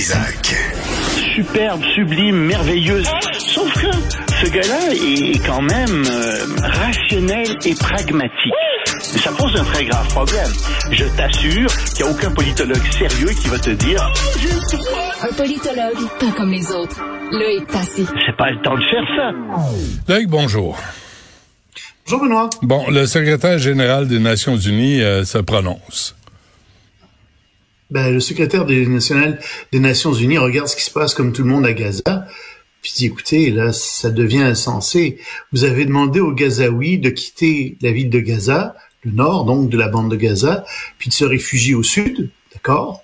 Trisac. superbe, sublime, merveilleuse. Sauf que ce gars-là est quand même euh, rationnel et pragmatique. Mais ça pose un très grave problème. Je t'assure qu'il n'y a aucun politologue sérieux qui va te dire Un politologue, pas comme les autres. Loïc Tassi. c'est pas le temps de faire ça. Loïc, bonjour. Bonjour Benoît. Bon, le secrétaire général des Nations Unies euh, se prononce. Ben, le secrétaire des, Nations Unies regarde ce qui se passe comme tout le monde à Gaza, puis dit écoutez, là, ça devient insensé. Vous avez demandé aux Gazaouis de quitter la ville de Gaza, le nord donc de la bande de Gaza, puis de se réfugier au sud, d'accord?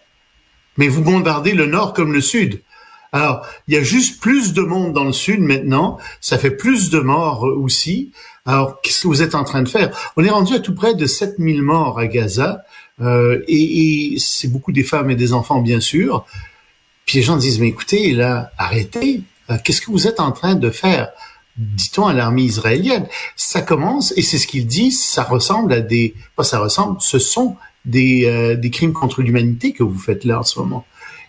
Mais vous bombardez le nord comme le sud. Alors, il y a juste plus de monde dans le sud maintenant, ça fait plus de morts aussi. Alors, qu'est-ce que vous êtes en train de faire? On est rendu à tout près de 7000 morts à Gaza, euh, et, et c'est beaucoup des femmes et des enfants, bien sûr. Puis les gens disent, mais écoutez, là, arrêtez, Euh, qu'est-ce que vous êtes en train de faire? Dit-on à l'armée israélienne. Ça commence, et c'est ce qu'ils disent, ça ressemble à des... Pas ça ressemble, ce sont des, euh, des crimes contre l'humanité que vous faites là en ce moment.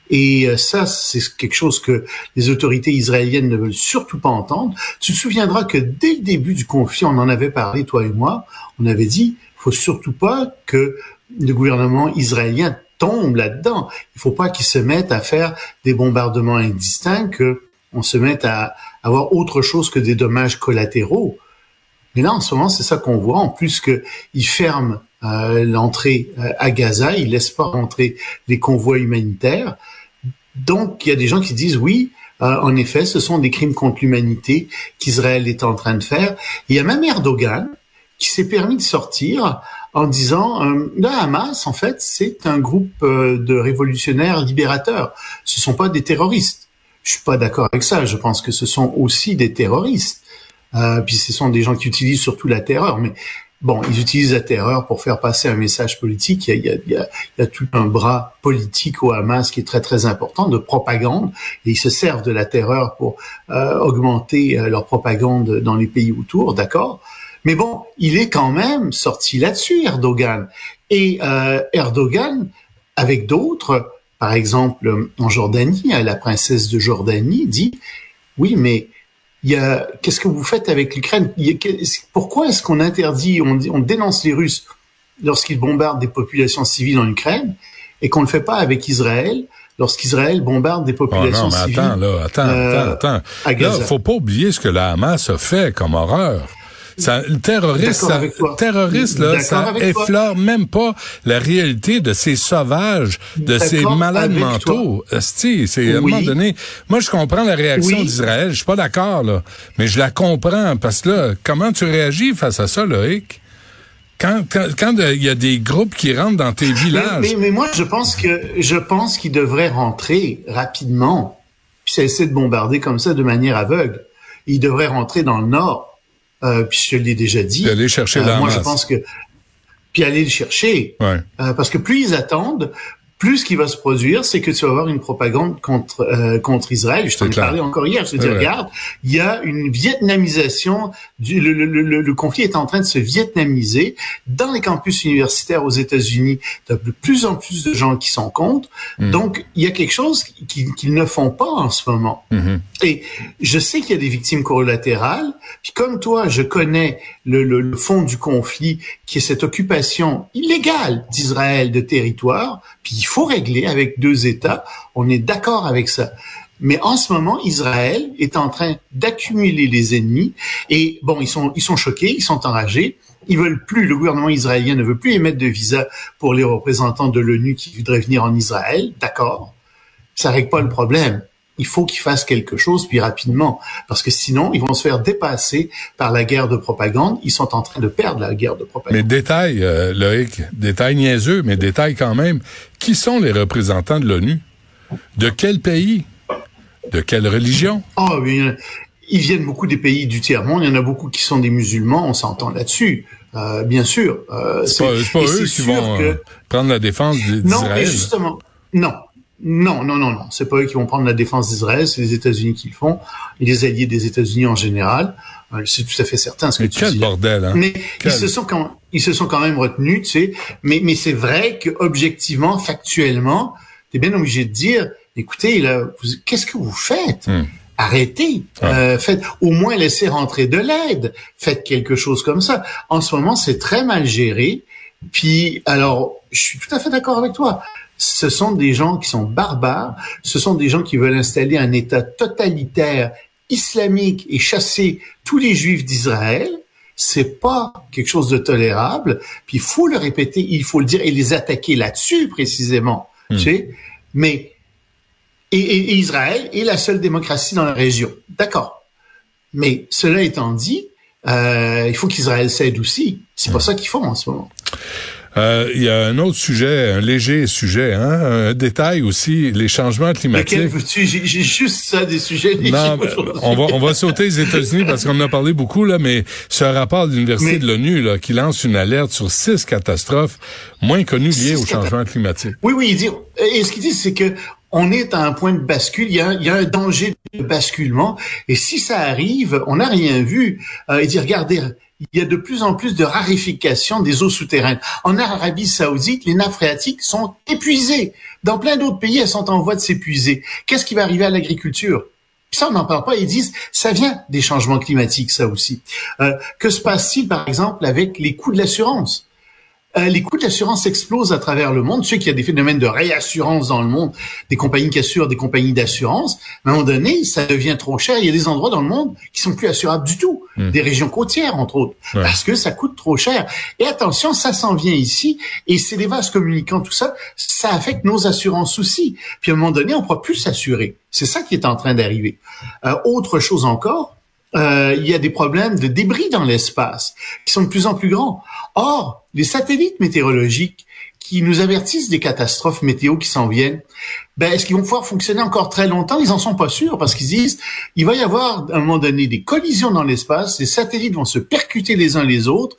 Et euh, ça, c'est quelque chose que les autorités israéliennes ne veulent surtout pas entendre. Tu te souviendras que dès le début du conflit, on en avait parlé, toi et moi, on avait dit, faut surtout pas que le gouvernement israélien tombe là-dedans. Il faut pas qu'il se mette à faire des bombardements indistincts, que on se mette à avoir autre chose que des dommages collatéraux. Mais là, en ce moment, c'est ça qu'on voit. En plus qu'ils ferment euh, l'entrée euh, à Gaza, ils laissent pas rentrer les convois humanitaires. Donc, il y a des gens qui disent oui, euh, en effet, ce sont des crimes contre l'humanité qu'Israël est en train de faire. Il y a même Erdogan qui s'est permis de sortir en disant euh, Hamas, en fait, c'est un groupe euh, de révolutionnaires libérateurs. Ce sont pas des terroristes. Je suis pas d'accord avec ça. Je pense que ce sont aussi des terroristes. Euh, puis ce sont des gens qui utilisent surtout la terreur. Mais bon, ils utilisent la terreur pour faire passer un message politique. Il y a, il y a, il y a tout un bras politique au Hamas qui est très très important de propagande. Et ils se servent de la terreur pour euh, augmenter euh, leur propagande dans les pays autour. D'accord? Mais bon, il est quand même sorti là-dessus, Erdogan. Et euh, Erdogan, avec d'autres, par exemple en Jordanie, la princesse de Jordanie dit, oui, mais qu'est-ce que vous faites avec l'Ukraine? Pourquoi est-ce qu'on interdit, on, on dénonce les Russes lorsqu'ils bombardent des populations civiles en Ukraine et qu'on ne le fait pas avec Israël lorsqu'Israël bombarde des populations oh non, mais civiles attends, là, attends, euh, attends, attends. Là, faut pas oublier ce que la Hamas a fait comme horreur. Ça, le terroriste, ça, terroriste là, ça toi. effleure même pas la réalité de ces sauvages, de ces malades mentaux. C'est à un Oui. moment donné. Moi, je comprends la réaction Oui. d'Israël. Je suis pas d'accord là, mais je la comprends parce que là, comment tu réagis face à ça, Loïc? Quand quand quand il y a des groupes qui rentrent dans tes villages, mais, mais moi, je pense que je pense qu'il devrait rentrer rapidement. Puis ça essaie de bombarder comme ça de manière aveugle. Il devrait rentrer dans le nord. Euh, puis je te l'ai déjà dit. Puis aller chercher la Moi, je pense que puis aller le chercher. ouais. Euh, parce que plus ils attendent, plus ce qui va se produire, c'est que tu vas avoir une propagande contre euh, contre Israël. Je t'en ai parlé encore hier. Je te dis, Ouais, regarde, il y a une vietnamisation. Du, le, le, le, le conflit est en train de se vietnamiser dans les campus universitaires aux États-Unis. Tu as de plus en plus de gens qui sont contre. Mm. Donc, il y a quelque chose qu'ils ne font pas en ce moment. Mhm. Et je sais qu'il y a des victimes collatérales. Puis comme toi, je connais le, le, le fond du conflit, qui est cette occupation illégale d'Israël de territoire. Puis faut régler avec deux États. On est d'accord avec ça. Mais en ce moment, Israël est en train d'accumuler les ennemis. Et bon, ils sont, ils sont choqués, ils sont enragés. Ils veulent plus, le gouvernement israélien ne veut plus émettre de visa pour les représentants de l'ONU qui voudraient venir en Israël. D'accord. Ça règle pas le problème il faut qu'ils fassent quelque chose, puis rapidement, parce que sinon, ils vont se faire dépasser par la guerre de propagande. Ils sont en train de perdre la guerre de Mais propagande. détail, euh, Loïc, détail niaiseux, mais détail quand même. Qui sont les représentants de l'ONU? De quel pays? De quelle religion? Oh, bien, ils viennent beaucoup des pays du tiers-monde. Il y en a beaucoup qui sont des musulmans. On s'entend là-dessus. Euh, bien sûr. Euh, c'est pas, pas eux qui vont que... euh, prendre la défense d'Israël. Non, mais justement, non. Non, non, non, non. C'est pas eux qui vont prendre la défense d'Israël, c'est les États-Unis qui le font, les alliés des États-Unis en général. Euh, c'est tout à fait certain ce mais tu quel bordel, hein? Mais Quel... ils se sont quand ils se sont quand même retenus, tu sais. Mais mais c'est vrai que objectivement, factuellement, t'es bien obligé de dire, écoutez, là, qu'est-ce que vous faites? Hmm. Arrêtez, Ouais. Euh, faites au moins laissez rentrer de l'aide, faites quelque chose comme ça. En ce moment, c'est très mal géré. Puis alors, je suis tout à fait d'accord avec toi. Ce sont des gens qui sont barbares. Ce sont des gens qui veulent installer un État totalitaire islamique et chasser tous les Juifs d'Israël. C'est pas quelque chose de tolérable. Puis il faut le répéter, il faut le dire et les attaquer là-dessus précisément. Hmm. Tu sais, mais et, et- et Israël est la seule démocratie dans la région. D'accord. Mais cela étant dit, euh, il faut qu'Israël cède aussi. C'est pas ça qu'ils font en ce moment. Euh, Il y a un autre sujet, un léger sujet, hein, un détail aussi, les changements climatiques. J'ai juste ça des sujets. légers Non, aujourd'hui. on va on va sauter les États-Unis parce qu'on en a parlé beaucoup là, mais ce rapport de l'université Mais- de l'ONU là qui lance une alerte sur six catastrophes moins connues liées Six au changement climatique. Oui, oui, il dit, et ce qu'il dit, c'est que on est à un point de bascule, il y a, il y a un danger de basculement, et si ça arrive, on n'a rien vu. Euh, il dit, regardez, il y a de plus en plus de raréfication des eaux souterraines. En Arabie Saoudite, les nappes phréatiques sont épuisées. Dans plein d'autres pays, elles sont en voie de s'épuiser. Qu'est-ce qui va arriver à l'agriculture? Ça, on n'en parle pas. Ils disent, ça vient des changements climatiques, ça aussi. Euh, que se passe-t-il, par exemple, avec les coûts de l'assurance? Euh, les coûts de l'assurance explosent à travers le monde. Tu sais qu'il y a des phénomènes de réassurance dans le monde, des compagnies qui assurent des compagnies d'assurance. À un moment donné, ça devient trop cher. Il y a des endroits dans le monde qui sont plus assurables du tout, Hmm. des régions côtières entre autres, Ouais. parce que ça coûte trop cher. Et attention, ça s'en vient ici, et c'est des vases communicants, tout ça, ça affecte nos assurances aussi. Puis à un moment donné, on ne pourra plus s'assurer. C'est ça qui est en train d'arriver. Euh, autre chose encore, euh, il y a des problèmes de débris dans l'espace qui sont de plus en plus grands. Or, les satellites météorologiques qui nous avertissent des catastrophes météo qui s'en viennent, ben, est-ce qu'ils vont pouvoir fonctionner encore très longtemps? Ils en sont pas sûrs parce qu'ils disent, il va y avoir à un moment donné des collisions dans l'espace, les satellites vont se percuter les uns les autres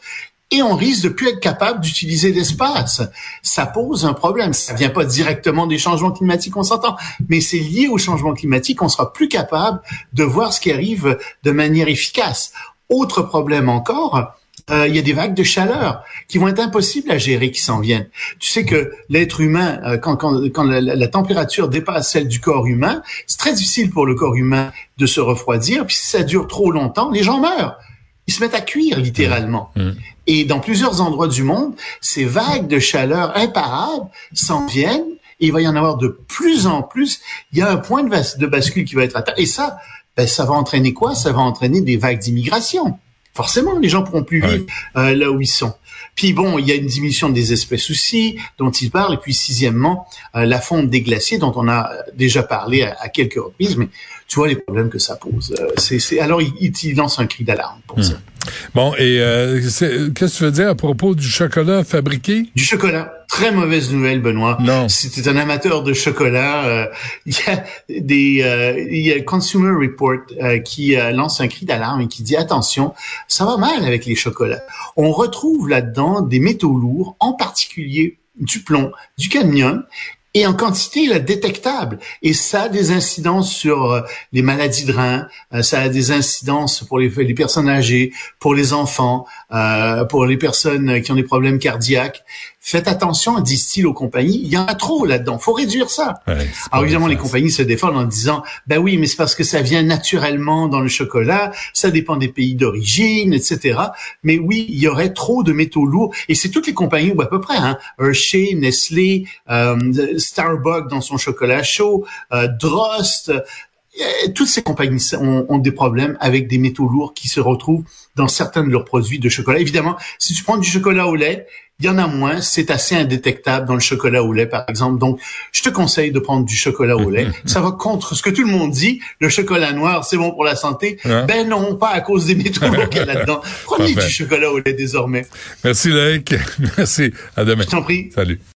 et on risque de plus être capable d'utiliser l'espace. Ça pose un problème. Ça vient pas directement des changements climatiques, on s'entend, mais c'est lié au changement climatique. On sera plus capable de voir ce qui arrive de manière efficace. Autre problème encore, euh, il y a des vagues de chaleur qui vont être impossibles à gérer, qui s'en viennent. Tu sais que l'être humain, euh, quand, la- la température dépasse celle du corps humain, c'est très difficile pour le corps humain de se refroidir. Puis si ça dure trop longtemps, les gens meurent. Se mettent à cuire littéralement. Mmh. Et dans plusieurs endroits du monde, ces vagues de chaleur imparables s'en viennent et il va y en avoir de plus en plus. Il y a un point de, bas- de bascule qui va être atteint. Et ça, ben, ça va entraîner quoi? Ça va entraîner des vagues d'immigration. Forcément, les gens pourront plus Ouais. vivre euh, là où ils sont. Puis bon, il y a une diminution des espèces aussi dont il parle. Et puis sixièmement, euh, la fonte des glaciers dont on a déjà parlé à, à quelques reprises. Mais tu vois les problèmes que ça pose. Euh, c'est, alors il, il- lance un cri d'alarme pour ça. Bon, et euh, c'est- qu'est-ce que tu veux dire à propos du chocolat fabriqué? Du chocolat. Très mauvaise nouvelle, Benoît. Non. Si tu es un amateur de chocolat, euh, il y a des, euh, y a Consumer Report euh, qui euh, lance un cri d'alarme et qui dit attention, ça va mal avec les chocolats. On retrouve là-dedans des métaux lourds, en particulier du plomb, du cadmium. Et en quantité là, détectable. Et ça a des incidences sur euh, les maladies de reins, euh, ça a des incidences pour les, les personnes âgées, pour les enfants, euh, pour les personnes qui ont des problèmes cardiaques. Faites attention, disent-ils aux compagnies, il y en a trop là-dedans, faut réduire ça. Ouais, Alors évidemment, les compagnies se défendent en disant, ben oui, mais c'est parce que ça vient naturellement dans le chocolat, ça dépend des pays d'origine, etc. Mais oui, il y aurait trop de métaux lourds, et c'est toutes les compagnies, ou à peu près, hein, Hershey, Nestlé, euh, Starbucks dans son chocolat chaud, euh, Drost, toutes ces compagnies ont, ont des problèmes avec des métaux lourds qui se retrouvent dans certains de leurs produits de chocolat. Évidemment, si tu prends du chocolat au lait, il y en a moins, c'est assez indétectable dans le chocolat au lait, par exemple. Donc, je te conseille de prendre du chocolat au lait. Ça va contre ce que tout le monde dit. Le chocolat noir, c'est bon pour la santé. Ben non, pas à cause des métaux lourds qu'il y a là-dedans. Prenez Parfait. du chocolat au lait désormais. Merci Loïc. Merci. À demain. Je t'en prie. Salut.